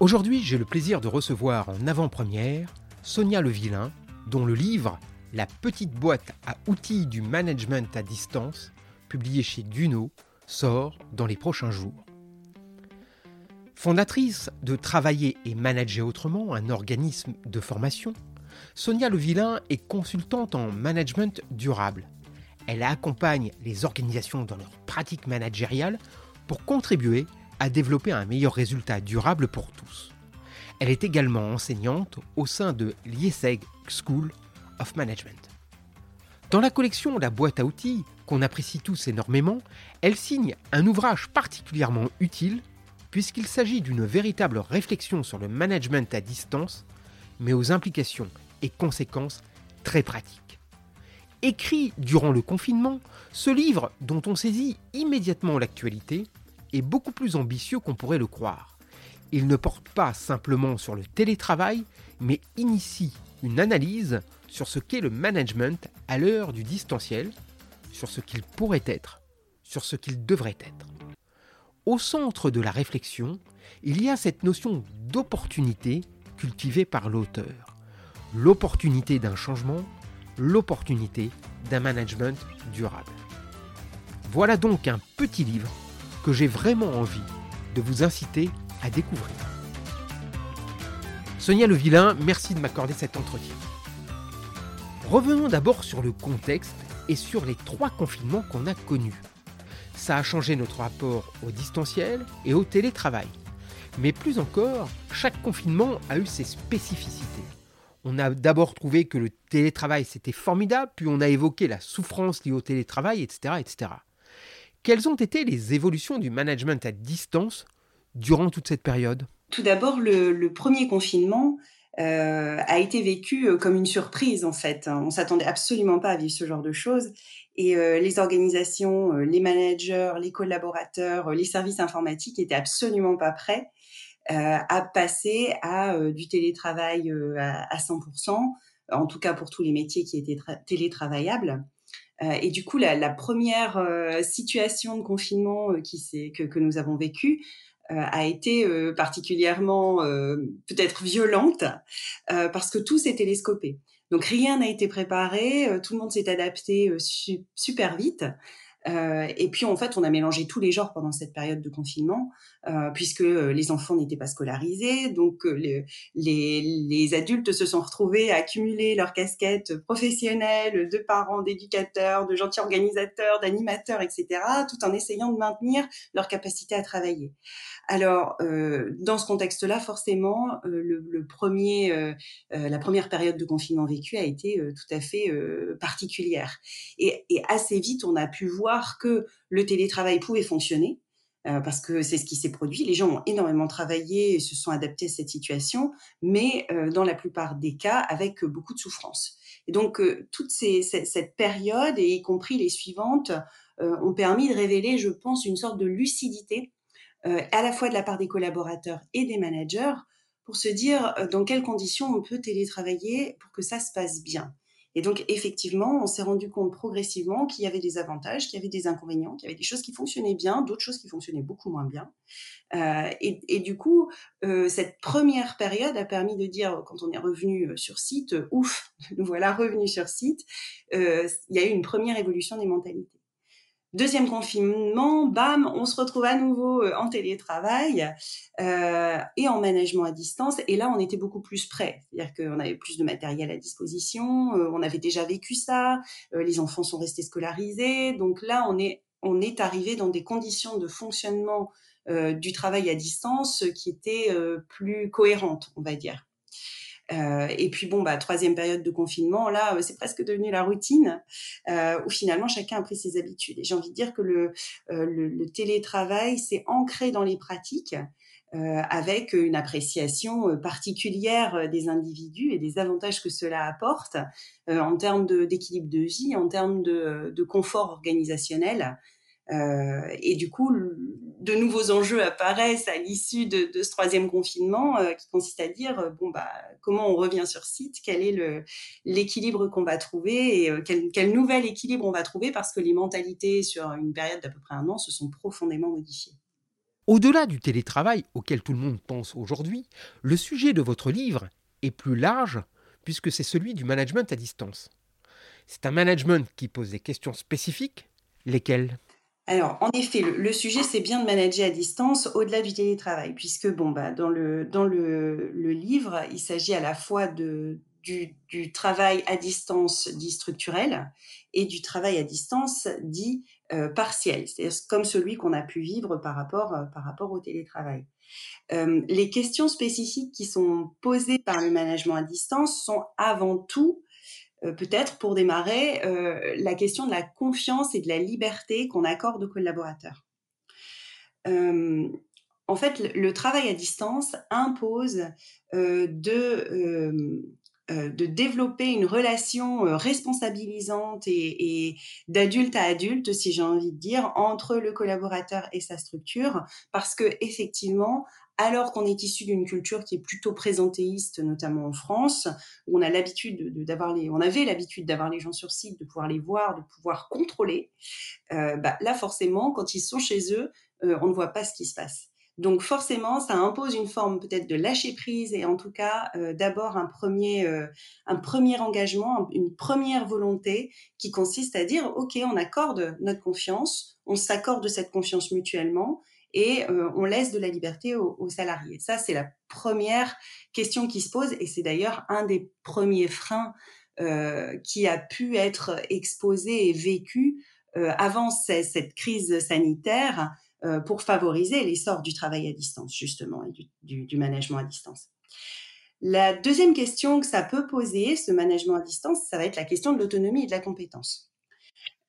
Aujourd'hui, j'ai le plaisir de recevoir en avant-première Sonia Levillain, dont le livre La petite boîte à outils du management à distance, publié chez Duno, sort dans les prochains jours. Fondatrice de Travailler et Manager Autrement, un organisme de formation, Sonia Levillain est consultante en management durable. Elle accompagne les organisations dans leur pratique managériale pour contribuer à développer un meilleur résultat durable pour tous. Elle est également enseignante au sein de l'IESEG School of Management. Dans la collection La boîte à outils, qu'on apprécie tous énormément, elle signe un ouvrage particulièrement utile puisqu'il s'agit d'une véritable réflexion sur le management à distance, mais aux implications et conséquences très pratiques. Écrit durant le confinement, ce livre, dont on saisit immédiatement l'actualité, est beaucoup plus ambitieux qu'on pourrait le croire. Il ne porte pas simplement sur le télétravail, mais initie une analyse sur ce qu'est le management à l'heure du distanciel, sur ce qu'il pourrait être, sur ce qu'il devrait être. Au centre de la réflexion, il y a cette notion d'opportunité cultivée par l'auteur. L'opportunité d'un changement, l'opportunité d'un management durable. Voilà donc un petit livre que j'ai vraiment envie de vous inciter à découvrir. Sonia Levillain, merci de m'accorder cet entretien. Revenons d'abord sur le contexte et sur les trois confinements qu'on a connus. Ça a changé notre rapport au distanciel et au télétravail. Mais plus encore, chaque confinement a eu ses spécificités. On a d'abord trouvé que le télétravail c'était formidable, puis on a évoqué la souffrance liée au télétravail, etc., etc. Quelles ont été les évolutions du management à distance durant toute cette période? Tout d'abord, le, premier confinement euh, a été vécu euh, comme une surprise en fait. On s'attendait absolument pas à vivre ce genre de choses. Et euh, les organisations, les managers, les collaborateurs, les services informatiques étaient absolument pas prêts à passer à du télétravail à, 100%, en tout cas pour tous les métiers qui étaient télétravaillables. Euh, et du coup, la, première euh, situation de confinement euh, qui que, que, nous avons vécue a été particulièrement peut-être violente parce que tout s'est télescopé. Donc rien n'a été préparé, tout le monde s'est adapté super vite. Et puis en fait, on a mélangé tous les genres pendant cette période de confinement, euh, puisque euh, les enfants n'étaient pas scolarisés, donc les, les, les, adultes se sont retrouvés à accumuler leurs casquettes professionnelles de parents, d'éducateurs, de gentils organisateurs, d'animateurs, etc., tout en essayant de maintenir leur capacité à travailler. Alors, euh, dans ce contexte-là, forcément, euh, le, le, premier, euh, la première période de confinement vécue a été tout à fait particulière. Et, et, assez vite, on a pu voir que le télétravail pouvait fonctionner. Parce que c'est ce qui s'est produit. Les gens ont énormément travaillé et se sont adaptés à cette situation, mais dans la plupart des cas avec beaucoup de souffrance. Et donc, toute ces, cette, période, et y compris les suivantes, ont permis de révéler, je pense, une sorte de lucidité euh, à la fois de la part des collaborateurs et des managers, pour se dire euh, dans quelles conditions on peut télétravailler pour que ça se passe bien. Et donc, effectivement, on s'est rendu compte progressivement qu'il y avait des avantages, qu'il y avait des inconvénients, qu'il y avait des choses qui fonctionnaient bien, d'autres choses qui fonctionnaient beaucoup moins bien. Euh, et, du coup, euh, cette première période a permis de dire, quand on est revenu sur site, ouf, nous voilà revenus sur site, euh, il y a eu une première évolution des mentalités. Deuxième confinement, bam, on se retrouve à nouveau euh, en télétravail euh, et en management à distance. Et là, on était beaucoup plus prêts. C'est-à-dire qu'on avait plus de matériel à disposition, euh, on avait déjà vécu ça, les enfants sont restés scolarisés. Donc là, on est, on est arrivé dans des conditions de fonctionnement du travail à distance qui étaient plus cohérentes, on va dire. Et puis bon, bah troisième période de confinement, là, c'est presque devenu la routine, où finalement chacun a pris ses habitudes. Et j'ai envie de dire que le, télétravail s'est ancré dans les pratiques. Euh, avec une appréciation euh, particulière euh, des individus et des avantages que cela apporte en termes d'équilibre de, vie, en termes de confort organisationnel. Et du coup, de nouveaux enjeux apparaissent à l'issue de, ce troisième confinement, qui consiste à dire bon bah comment on revient sur site, quel est l'équilibre qu'on va trouver et quel nouvel équilibre on va trouver parce que les mentalités sur une période d'à peu près un an se sont profondément modifiées. Au-delà du télétravail auquel tout le monde pense aujourd'hui, le sujet de votre livre est plus large puisque c'est celui du management à distance. C'est un management qui pose des questions spécifiques, lesquelles? Alors, en effet, le, sujet, c'est bien de manager à distance au-delà du télétravail, puisque bon, bah, dans, le, dans le, livre, il s'agit à la fois de, du, du, travail à distance dit structurel et du travail à distance dit euh, partiel, c'est-à-dire comme celui qu'on a pu vivre par rapport, euh, par rapport au télétravail. Euh, les questions spécifiques qui sont posées par le management à distance sont avant tout, peut-être pour démarrer, la question de la confiance et de la liberté qu'on accorde aux collaborateurs. en fait, le, travail à distance impose de euh, de développer une relation euh, responsabilisante et, d'adulte à adulte, si j'ai envie de dire, entre le collaborateur et sa structure, parce que effectivement, alors qu'on est issu d'une culture qui est plutôt présentéiste, notamment en France, où on a l'habitude d'avoir les, on avait l'habitude d'avoir les gens sur site, de pouvoir les voir, de pouvoir contrôler. Euh, bah, là, forcément, quand ils sont chez eux, on ne voit pas ce qui se passe. Donc forcément, ça impose une forme peut-être de lâcher prise et en tout cas euh, d'abord un premier euh, un premier engagement, une première volonté qui consiste à dire ok, on accorde notre confiance, on s'accorde cette confiance mutuellement et euh, on laisse de la liberté aux, salariés. Ça c'est la première question qui se pose et c'est d'ailleurs un des premiers freins qui a pu être exposé et vécu avant cette crise sanitaire euh, pour favoriser l'essor du travail à distance, justement, et du, du, management à distance. La deuxième question que ça peut poser, ce management à distance, ça va être la question de l'autonomie et de la compétence.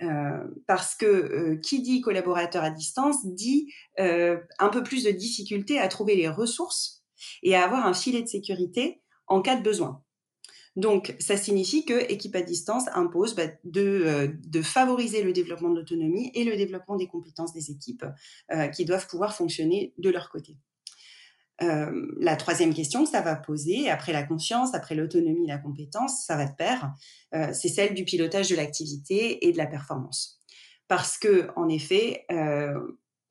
Euh, parce que euh, qui dit collaborateur à distance dit euh, un peu plus de difficulté à trouver les ressources et à avoir un filet de sécurité en cas de besoin. Donc, ça signifie que équipe à distance impose bah, de, favoriser le développement de l'autonomie et le développement des compétences des équipes qui doivent pouvoir fonctionner de leur côté. Euh, la troisième question que ça va poser, après la confiance, après l'autonomie la compétence, ça va de pair, c'est celle du pilotage de l'activité et de la performance. Parce que, en effet,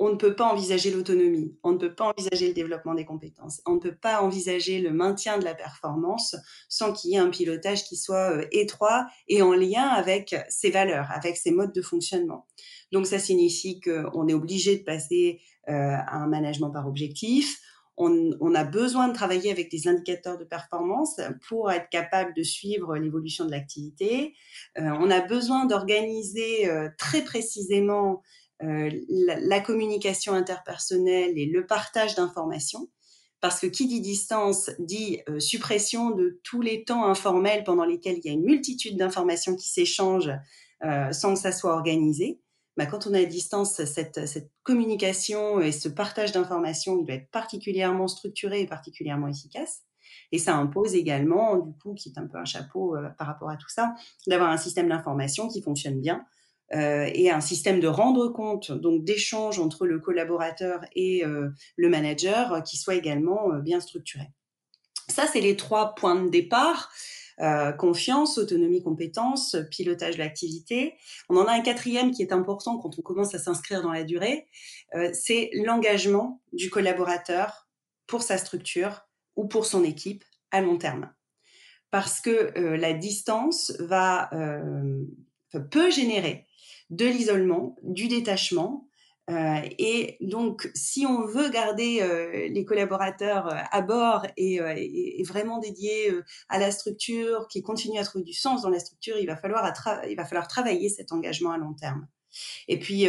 on ne peut pas envisager l'autonomie, on ne peut pas envisager le développement des compétences, on ne peut pas envisager le maintien de la performance sans qu'il y ait un pilotage qui soit euh, étroit et en lien avec ses valeurs, avec ses modes de fonctionnement. Donc ça signifie qu'on est obligé de passer euh, à un management par objectif. On, a besoin de travailler avec des indicateurs de performance pour être capable de suivre l'évolution de l'activité. Euh, on a besoin d'organiser très précisément euh, la, communication interpersonnelle et le partage d'informations. Parce que qui dit distance dit euh, suppression de tous les temps informels pendant lesquels il y a une multitude d'informations qui s'échangent euh, sans que ça soit organisé. Bah, quand on est à distance, cette, communication et ce partage d'informations, il doit être particulièrement structuré et particulièrement efficace. Et ça impose également, du coup, qui est un peu un chapeau par rapport à tout ça, d'avoir un système d'information qui fonctionne bien, euh, et un système de rendre compte, donc d'échange entre le collaborateur et euh, le manager, euh, qui soit également bien structuré. Ça, c'est les trois points de départ. Confiance, autonomie, compétence, pilotage de l'activité. On en a un quatrième qui est important quand on commence à s'inscrire dans la durée, c'est l'engagement du collaborateur pour sa structure ou pour son équipe à long terme. Parce que la distance va peut générer de l'isolement, du détachement. Euh, et donc, si on veut garder euh, les collaborateurs euh, à bord et, vraiment dédiés à la structure, qui continuent à trouver du sens dans la structure, il va falloir, il va falloir travailler cet engagement à long terme. Et puis,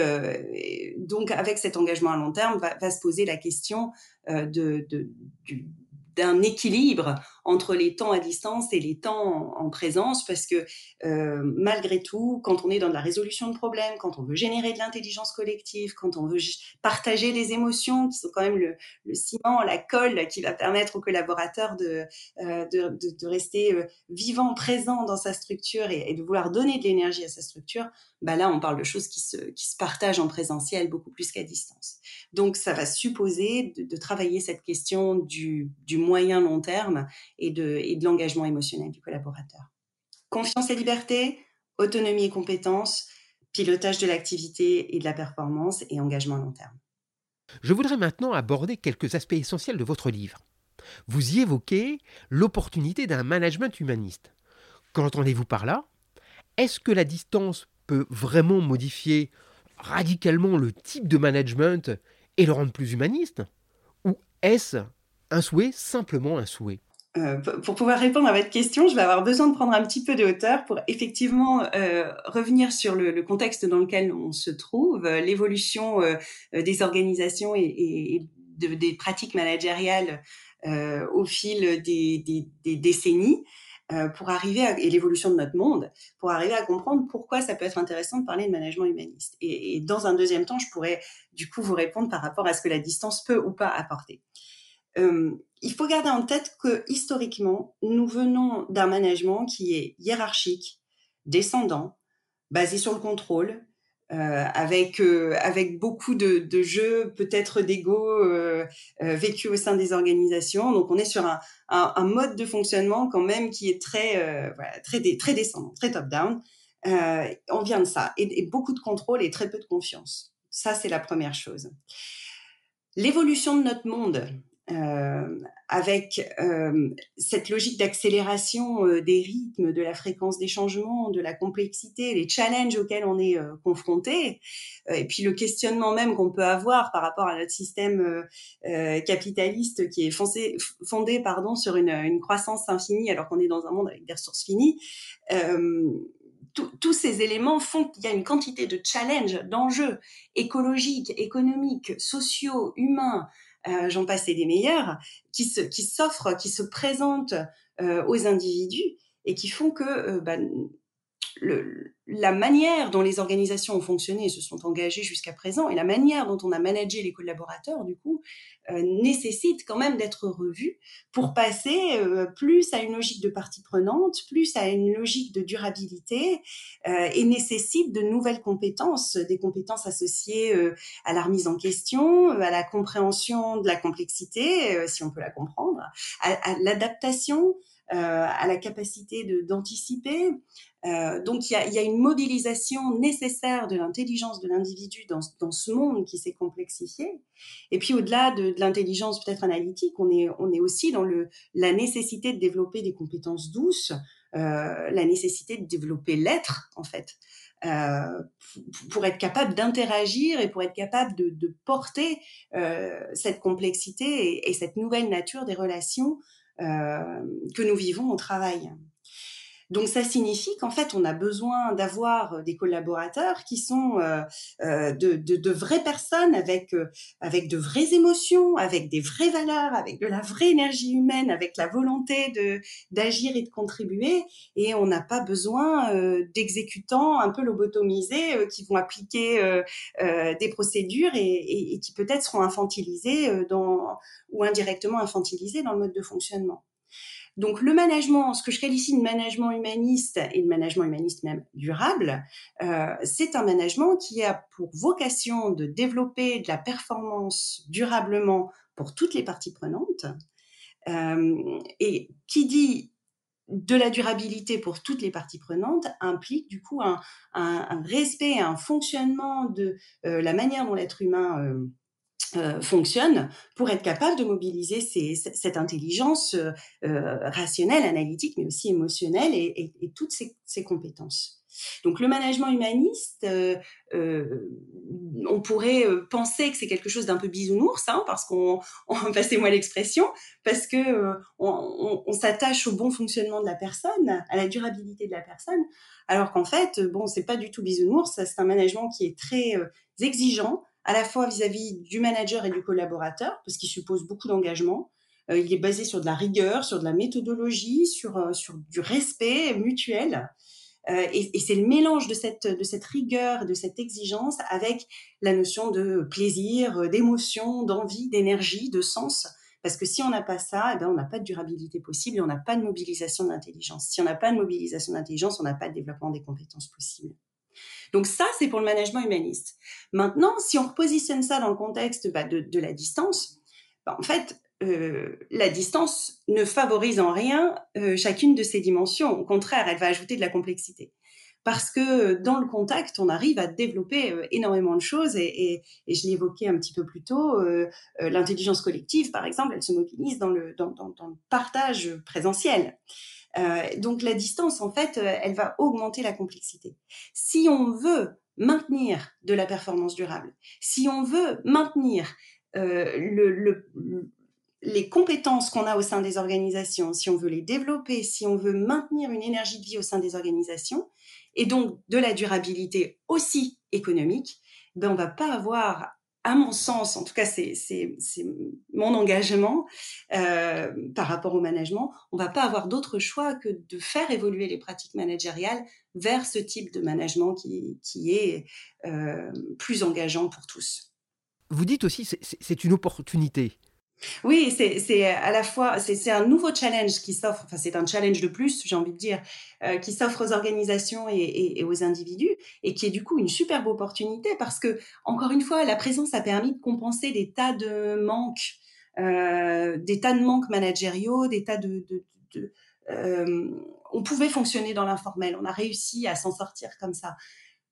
donc, avec cet engagement à long terme, va, se poser la question de, d'un équilibre entre les temps à distance et les temps en, présence, parce que euh, malgré tout, quand on est dans la résolution de problèmes, quand on veut générer de l'intelligence collective, quand on veut partager des émotions qui sont quand même le, ciment, la colle qui va permettre aux collaborateurs de, euh, de, rester euh, vivant, présent dans sa structure et, de vouloir donner de l'énergie à sa structure, bah là, on parle de choses qui se, qui se partagent en présentiel beaucoup plus qu'à distance. Donc, ça va supposer de, travailler cette question du, du moyen long terme et de, et de l'engagement émotionnel du collaborateur. Confiance et liberté, autonomie et compétence, pilotage de l'activité et de la performance et engagement long terme. Je voudrais maintenant aborder quelques aspects essentiels de votre livre. Vous y évoquez l'opportunité d'un management humaniste. Qu'entendez-vous par là? Est-ce que la distance peut vraiment modifier radicalement le type de management et le rendre plus humaniste? Ou est-ce un souhait, simplement un souhait euh, pour pouvoir répondre à votre question, je vais avoir besoin de prendre un petit peu de hauteur pour effectivement euh, revenir sur le, contexte dans lequel on se trouve, euh, l'évolution des organisations et, des pratiques managériales au fil des, décennies. pour arriver et l'évolution de notre monde, pour arriver à comprendre pourquoi ça peut être intéressant de parler de management humaniste. Et, et dans un deuxième temps, je pourrais du coup vous répondre par rapport à ce que la distance peut ou pas apporter. Euh, il faut garder en tête que historiquement, nous venons d'un management qui est hiérarchique, descendant, basé sur le contrôle, euh, avec euh, avec beaucoup de, de jeux peut-être d'ego euh, vécus au sein des organisations. Donc on est sur un, un, mode de fonctionnement quand même qui est très très très descendant, très top down. on vient de ça et, et, beaucoup de contrôle et très peu de confiance. Ça c'est la première chose. L'évolution de notre monde euh, avec euh, cette logique d'accélération euh, des rythmes, de la fréquence des changements, de la complexité, les challenges auxquels on est confronté, et puis le questionnement même qu'on peut avoir par rapport à notre système capitaliste qui est fondé, fondé pardon, sur une, une croissance infinie alors qu'on est dans un monde avec des ressources finies. tous ces éléments font qu'il y a une quantité de challenges, d'enjeux écologiques, économiques, sociaux, humains, euh, j'en passe des meilleurs, qui se, qui s'offrent, qui se présentent euh, aux individus et qui font que euh, bah, le, la manière dont les organisations ont fonctionné et se sont engagées jusqu'à présent et la manière dont on a managé les collaborateurs, du coup, euh, nécessite quand même d'être revue pour passer euh, plus à une logique de partie prenante, plus à une logique de durabilité euh, et nécessite de nouvelles compétences, des compétences associées euh, à la remise en question, à la compréhension de la complexité, si on peut la comprendre, à, à l'adaptation, à la capacité d'anticiper, euh, donc il y a, y a, une mobilisation nécessaire de l'intelligence de l'individu dans, dans, ce monde qui s'est complexifié. Et puis au-delà de, de l'intelligence peut-être analytique, on est, on est aussi dans le, la nécessité de développer des compétences douces, euh, la nécessité de développer l'être en fait. Euh, pour être capable d'interagir et pour être capable de, de porter euh, cette complexité et, et, cette nouvelle nature des relations euh, que nous vivons au travail. Donc ça signifie qu'en fait, on a besoin d'avoir euh, des collaborateurs qui sont euh, euh, de, de, de, vraies personnes avec euh, avec de vraies émotions, avec des vraies valeurs, avec de la vraie énergie humaine, avec la volonté de d'agir et de contribuer. Et on n'a pas besoin euh, d'exécutants un peu lobotomisés euh, qui vont appliquer des procédures et, et, et qui peut-être seront infantilisés dans ou indirectement infantilisés dans le mode de fonctionnement. Donc le management, ce que je qualifie de management humaniste et de management humaniste même durable, euh, c'est un management qui a pour vocation de développer de la performance durablement pour toutes les parties prenantes. Euh, et qui dit de la durabilité pour toutes les parties prenantes implique du coup un, un, un respect, un fonctionnement de euh, la manière dont l'être humain euh, fonctionne pour être capable de mobiliser ces, cette intelligence euh, euh, rationnelle, analytique, mais aussi émotionnelle et, et, et toutes ces, ces, compétences. Donc le management humaniste, euh, euh on pourrait penser que c'est quelque chose d'un peu bisounours, hein, parce qu'on, passez-moi l'expression, parce que on, on, on s'attache au bon fonctionnement de la personne, à la durabilité de la personne, alors qu'en fait, bon, c'est pas du tout bisounours, c'est un management qui est très exigeant, à la fois vis-à-vis du manager et du collaborateur, parce qu'il suppose beaucoup d'engagement, il est basé sur de la rigueur, sur de la méthodologie, sur, sur du respect mutuel. et, et c'est le mélange de cette, de cette rigueur, de cette exigence avec la notion de plaisir, d'émotion, d'envie, d'énergie, de sens parce que si on n'a pas ça, eh ben, on n'a pas de durabilité possible et on n'a pas de mobilisation d'intelligence. Si on n'a pas de mobilisation d'intelligence, on n'a pas de développement des compétences possibles. Donc ça, c'est pour le management humaniste. Maintenant, si on repositionne ça dans le contexte bah, de, la distance, bah, en fait, euh, la distance ne favorise en rien euh, chacune de ces dimensions. Au contraire, elle va ajouter de la complexité parce que dans le contact, on arrive à développer euh, énormément de choses et, je l'évoquais un petit peu plus tôt, euh, euh, l'intelligence collective, par exemple, elle se mobilise dans, le partage présentiel. Donc la distance, en fait, elle va augmenter la complexité. Si on veut maintenir de la performance durable, si on veut maintenir le, les compétences qu'on a au sein des organisations, si on veut les développer, si on veut maintenir une énergie de vie au sein des organisations, et donc de la durabilité aussi économique, ben on va pas avoir, à mon sens, en tout cas c'est mon engagement euh, par rapport au management, on va pas avoir d'autre choix que de faire évoluer les pratiques managériales vers ce type de management qui, est euh, plus engageant pour tous. Vous dites aussi c'est une opportunité. Oui, c'est à la fois, c'est un nouveau challenge qui s'offre, enfin c'est un challenge de plus, j'ai envie de dire, euh, qui s'offre aux organisations et, aux individus et qui est du coup une superbe opportunité parce que, encore une fois, la présence a permis de compenser des tas de manques, euh, des tas de manques managériaux, des tas de... Euh, on pouvait fonctionner dans l'informel, on a réussi à s'en sortir comme ça.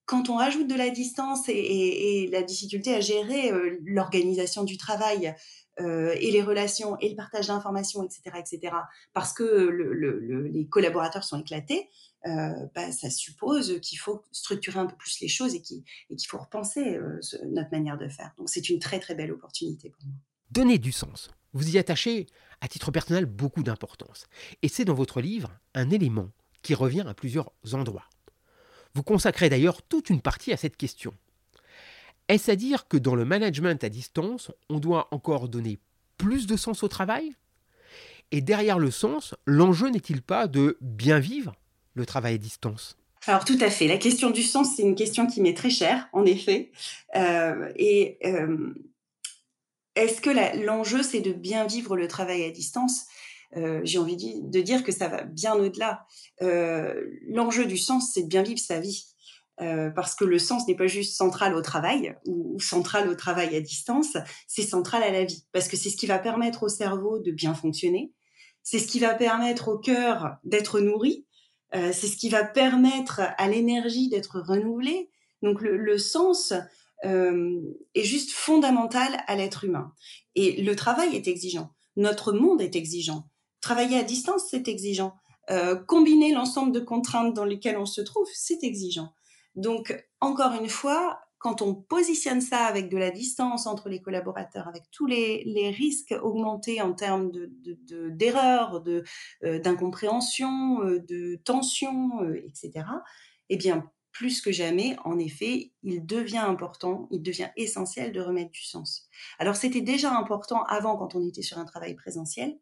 Quand on rajoute de la distance et, la difficulté à gérer l'organisation du travail, euh, et les relations et le partage d'informations, etc., etc., parce que les collaborateurs sont éclatés, euh, bah, ça suppose qu'il faut structurer un peu plus les choses et qu'il faut repenser euh, notre manière de faire. Donc c'est une très très belle opportunité pour moi. Donner du sens. Vous y attachez, à titre personnel, beaucoup d'importance. Et c'est dans votre livre un élément qui revient à plusieurs endroits. Vous consacrez d'ailleurs toute une partie à cette question. Est-ce à dire que dans le management à distance, on doit encore donner plus de sens au travail? Et derrière le sens, l'enjeu n'est-il pas de bien vivre le travail à distance? Alors tout à fait. La question du sens, c'est une question qui m'est très chère, en effet. Euh, et euh, est-ce que l'enjeu, c'est de bien vivre le travail à distance? Euh, J'ai envie de dire que ça va bien au-delà. L'enjeu du sens, c'est de bien vivre sa vie. Euh, parce que le sens n'est pas juste central au travail ou, central au travail à distance, c'est central à la vie, parce que c'est ce qui va permettre au cerveau de bien fonctionner, c'est ce qui va permettre au cœur d'être nourri, euh, c'est ce qui va permettre à l'énergie d'être renouvelée. Donc le, sens euh, est juste fondamental à l'être humain. Et le travail est exigeant, notre monde est exigeant, travailler à distance c'est exigeant. combiner l'ensemble de contraintes dans lesquelles on se trouve, c'est exigeant. Donc, encore une fois, quand on positionne ça avec de la distance entre les collaborateurs, avec tous les, risques augmentés en termes d'erreurs, de, euh, d'incompréhension, euh, de tension, euh, etc., eh bien, plus que jamais, en effet, il devient important, il devient essentiel de remettre du sens. Alors c'était déjà important avant quand on était sur un travail présentiel,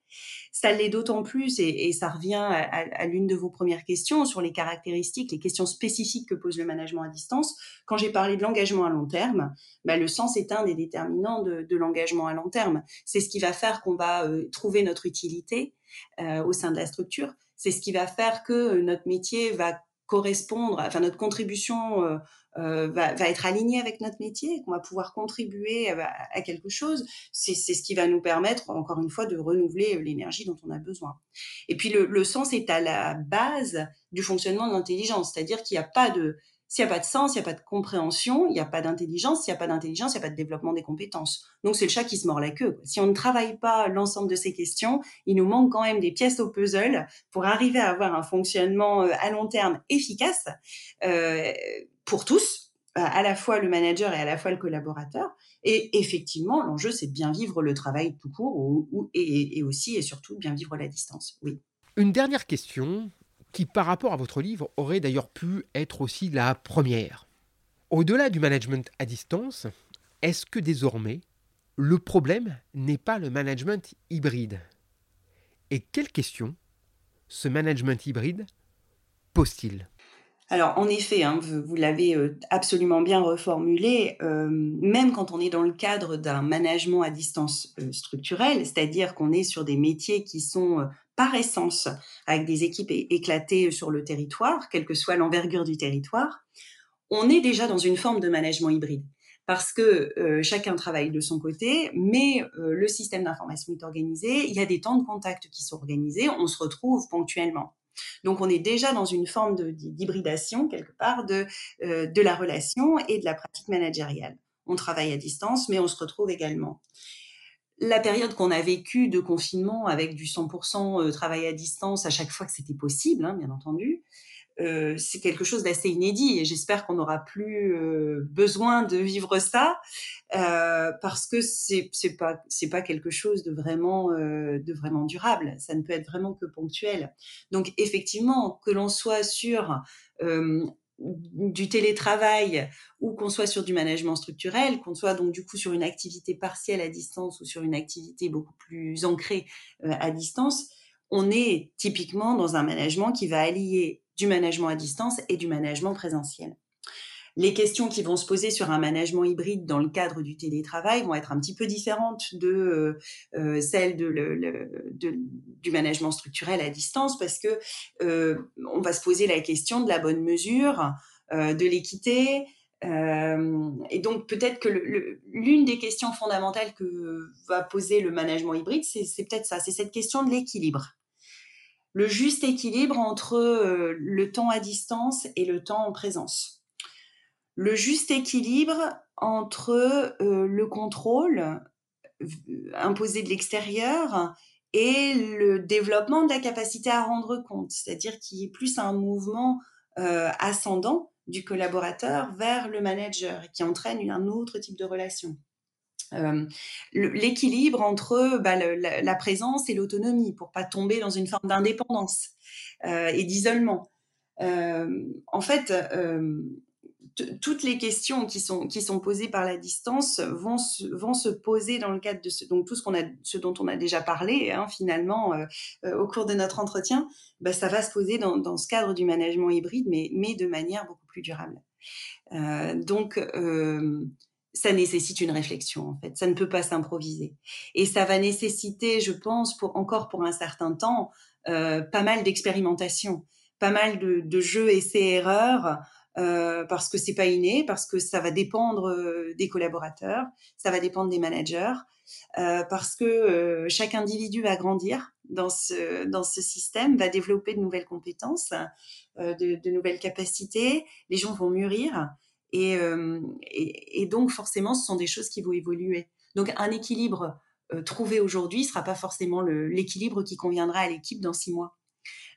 ça l'est d'autant plus, et, ça revient à, l'une de vos premières questions sur les caractéristiques, les questions spécifiques que pose le management à distance. Quand j'ai parlé de l'engagement à long terme, bah, le sens est un des déterminants de, l'engagement à long terme. C'est ce qui va faire qu'on va euh, trouver notre utilité euh, au sein de la structure. C'est ce qui va faire que notre métier va correspondre, enfin notre contribution euh, euh, va, être alignée avec notre métier, qu'on va pouvoir contribuer à, quelque chose, c'est ce qui va nous permettre, encore une fois, de renouveler l'énergie dont on a besoin. Et puis le, le sens est à la base du fonctionnement de l'intelligence, c'est-à-dire qu'il n'y a pas de s'il n'y a pas de sens, il n'y a pas de compréhension, il n'y a pas d'intelligence. S'il n'y a pas d'intelligence, il n'y a pas de développement des compétences. Donc c'est le chat qui se mord la queue. Si on ne travaille pas l'ensemble de ces questions, il nous manque quand même des pièces au puzzle pour arriver à avoir un fonctionnement euh, à long terme efficace euh, pour tous, euh, à la fois le manager et à la fois le collaborateur. Et effectivement, l'enjeu, c'est de bien vivre le travail tout court et, et aussi et surtout bien vivre la distance. Oui. Une dernière question qui par rapport à votre livre aurait d'ailleurs pu être aussi la première. Au-delà du management à distance, est-ce que désormais le problème n'est pas le management hybride? Et quelles questions ce management hybride pose-t-il? Alors, en effet, hein, vous, l'avez euh, absolument bien reformulé, euh, même quand on est dans le cadre d'un management à distance euh, structurel, c'est-à-dire qu'on est sur des métiers qui sont par essence avec des équipes éclatées sur le territoire, quelle que soit l'envergure du territoire, on est déjà dans une forme de management hybride parce que chacun travaille de son côté, mais le système d'information est organisé, il y a des temps de contact qui sont organisés, on se retrouve ponctuellement. Donc on est déjà dans une forme d'hybridation quelque part de, euh, de la relation et de la pratique managériale. On travaille à distance, mais on se retrouve également. La période qu'on a vécue de confinement avec du 100% euh, travail à distance à chaque fois que c'était possible, hein, bien entendu, euh, c'est quelque chose d'assez inédit et j'espère qu'on n'aura plus euh, besoin de vivre ça euh, parce que c'est pas c'est pas quelque chose de vraiment de vraiment durable. Ça ne peut être vraiment que ponctuel. Donc effectivement, que l'on soit sur du télétravail ou qu'on soit sur du management structurel, qu'on soit donc du coup sur une activité partielle à distance ou sur une activité beaucoup plus ancrée à distance, on est typiquement dans un management qui va allier du management à distance et du management présentiel. Les questions qui vont se poser sur un management hybride dans le cadre du télétravail vont être un petit peu différentes de euh, euh, celles du management structurel à distance parce que euh, on va se poser la question de la bonne mesure, de l'équité, et donc peut-être que l'une des questions fondamentales que va poser le management hybride, c'est peut-être ça, c'est cette question de l'équilibre le juste équilibre entre euh, le temps à distance et le temps en présence. Le juste équilibre entre euh, le contrôle euh, imposé de l'extérieur et le développement de la capacité à rendre compte, c'est-à-dire qu'il y ait plus un mouvement ascendant du collaborateur vers le manager qui entraîne un autre type de relation. Euh, l'équilibre entre bah, la, présence et l'autonomie pour pas tomber dans une forme d'indépendance euh, et d'isolement. Euh, en fait, toutes les questions qui sont, qui sont posées par la distance vont se, vont se poser dans le cadre de ce, donc tout ce, qu'on a, ce dont on a déjà parlé hein, finalement au cours de notre entretien, bah, ça va se poser dans, dans, ce cadre du management hybride, mais, mais de manière beaucoup plus durable. donc, ça nécessite une réflexion en fait. Ça ne peut pas s'improviser. Et ça va nécessiter, je pense, pour encore pour un certain temps, euh, pas mal d'expérimentation, pas mal de, de jeux essais-erreurs. Euh, parce que c'est pas inné, parce que ça va dépendre euh, des collaborateurs, ça va dépendre des managers, parce que chaque individu va grandir dans ce dans ce système, va développer de nouvelles compétences, de, nouvelles capacités, les gens vont mûrir euh, et, et, donc, forcément, ce sont des choses qui vont évoluer. Donc, un équilibre euh, trouvé aujourd'hui ne sera pas forcément l'équilibre qui conviendra à l'équipe dans six mois.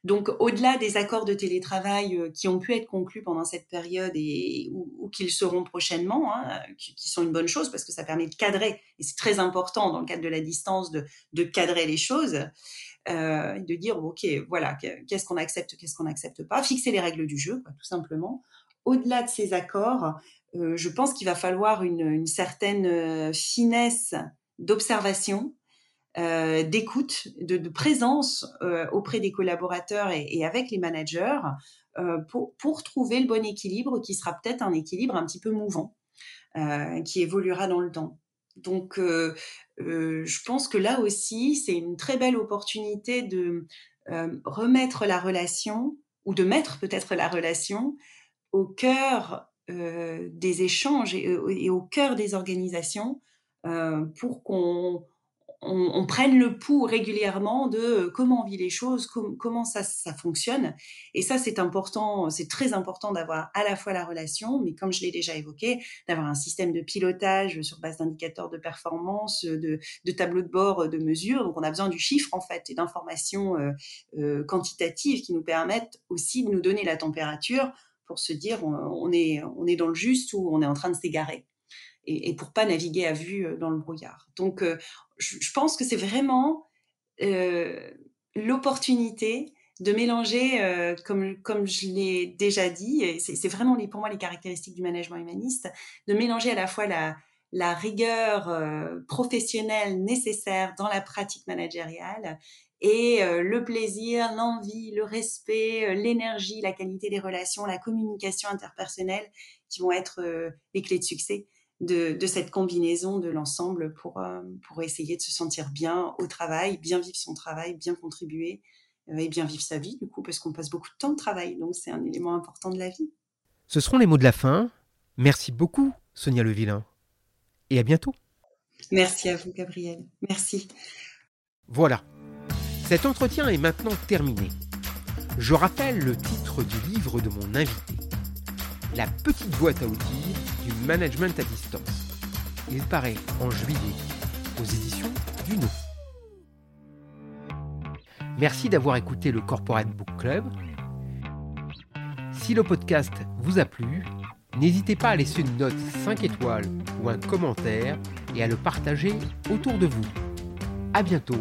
Donc, au-delà des accords de télétravail euh, qui ont pu être conclus pendant cette période et ou, qu'ils seront prochainement, hein, qui, sont une bonne chose parce que ça permet de cadrer, et c'est très important dans le cadre de la distance de, de cadrer les choses, euh, de dire ok, voilà, qu'est-ce qu'on accepte, qu'est-ce qu'on n'accepte pas, fixer les règles du jeu, quoi, tout simplement, au-delà de ces accords, euh, je pense qu'il va falloir une, certaine euh, finesse d'observation, euh, d'écoute, de, présence auprès des collaborateurs et, avec les managers pour, pour, trouver le bon équilibre qui sera peut-être un équilibre un petit peu mouvant, qui évoluera dans le temps. Donc, je pense que là aussi, c'est une très belle opportunité de remettre la relation ou de mettre peut-être la relation au cœur des échanges et, au cœur des organisations pour qu'on on, on, prenne le pouls régulièrement de comment on vit les choses, com comment ça, ça fonctionne. Et ça, c'est important, c'est très important d'avoir à la fois la relation, mais comme je l'ai déjà évoqué, d'avoir un système de pilotage sur base d'indicateurs de performance, de, tableaux de bord, de mesures. Donc, on a besoin du chiffre, en fait, et d'informations quantitatives qui nous permettent aussi de nous donner la température pour se dire on, est, on est dans le juste ou on est en train de s'égarer. Et, pour pas naviguer à vue euh, dans le brouillard. Donc, euh, je, pense que c'est vraiment euh, l'opportunité de mélanger, comme, comme je l'ai déjà dit, c'est vraiment les, pour moi les caractéristiques du management humaniste, de mélanger à la fois la, la rigueur professionnelle nécessaire dans la pratique managériale et euh, le plaisir, l'envie, le respect, euh, l'énergie, la qualité des relations, la communication interpersonnelle qui vont être euh, les clés de succès de, cette combinaison de l'ensemble pour, pour essayer de se sentir bien au travail, bien vivre son travail, bien contribuer et bien vivre sa vie du coup parce qu'on passe beaucoup de temps de travail donc c'est un élément important de la vie. Ce seront les mots de la fin. Merci beaucoup Sonia Levillain et à bientôt. Merci à vous Gabriel. Merci. Voilà. Cet entretien est maintenant terminé. Je rappelle le titre du livre de mon invité. La petite boîte à outils du management à distance. Il paraît en juillet aux éditions Duno. Merci d'avoir écouté le Corporate Book Club. Si le podcast vous a plu, n'hésitez pas à laisser une note 5 étoiles ou un commentaire et à le partager autour de vous. A bientôt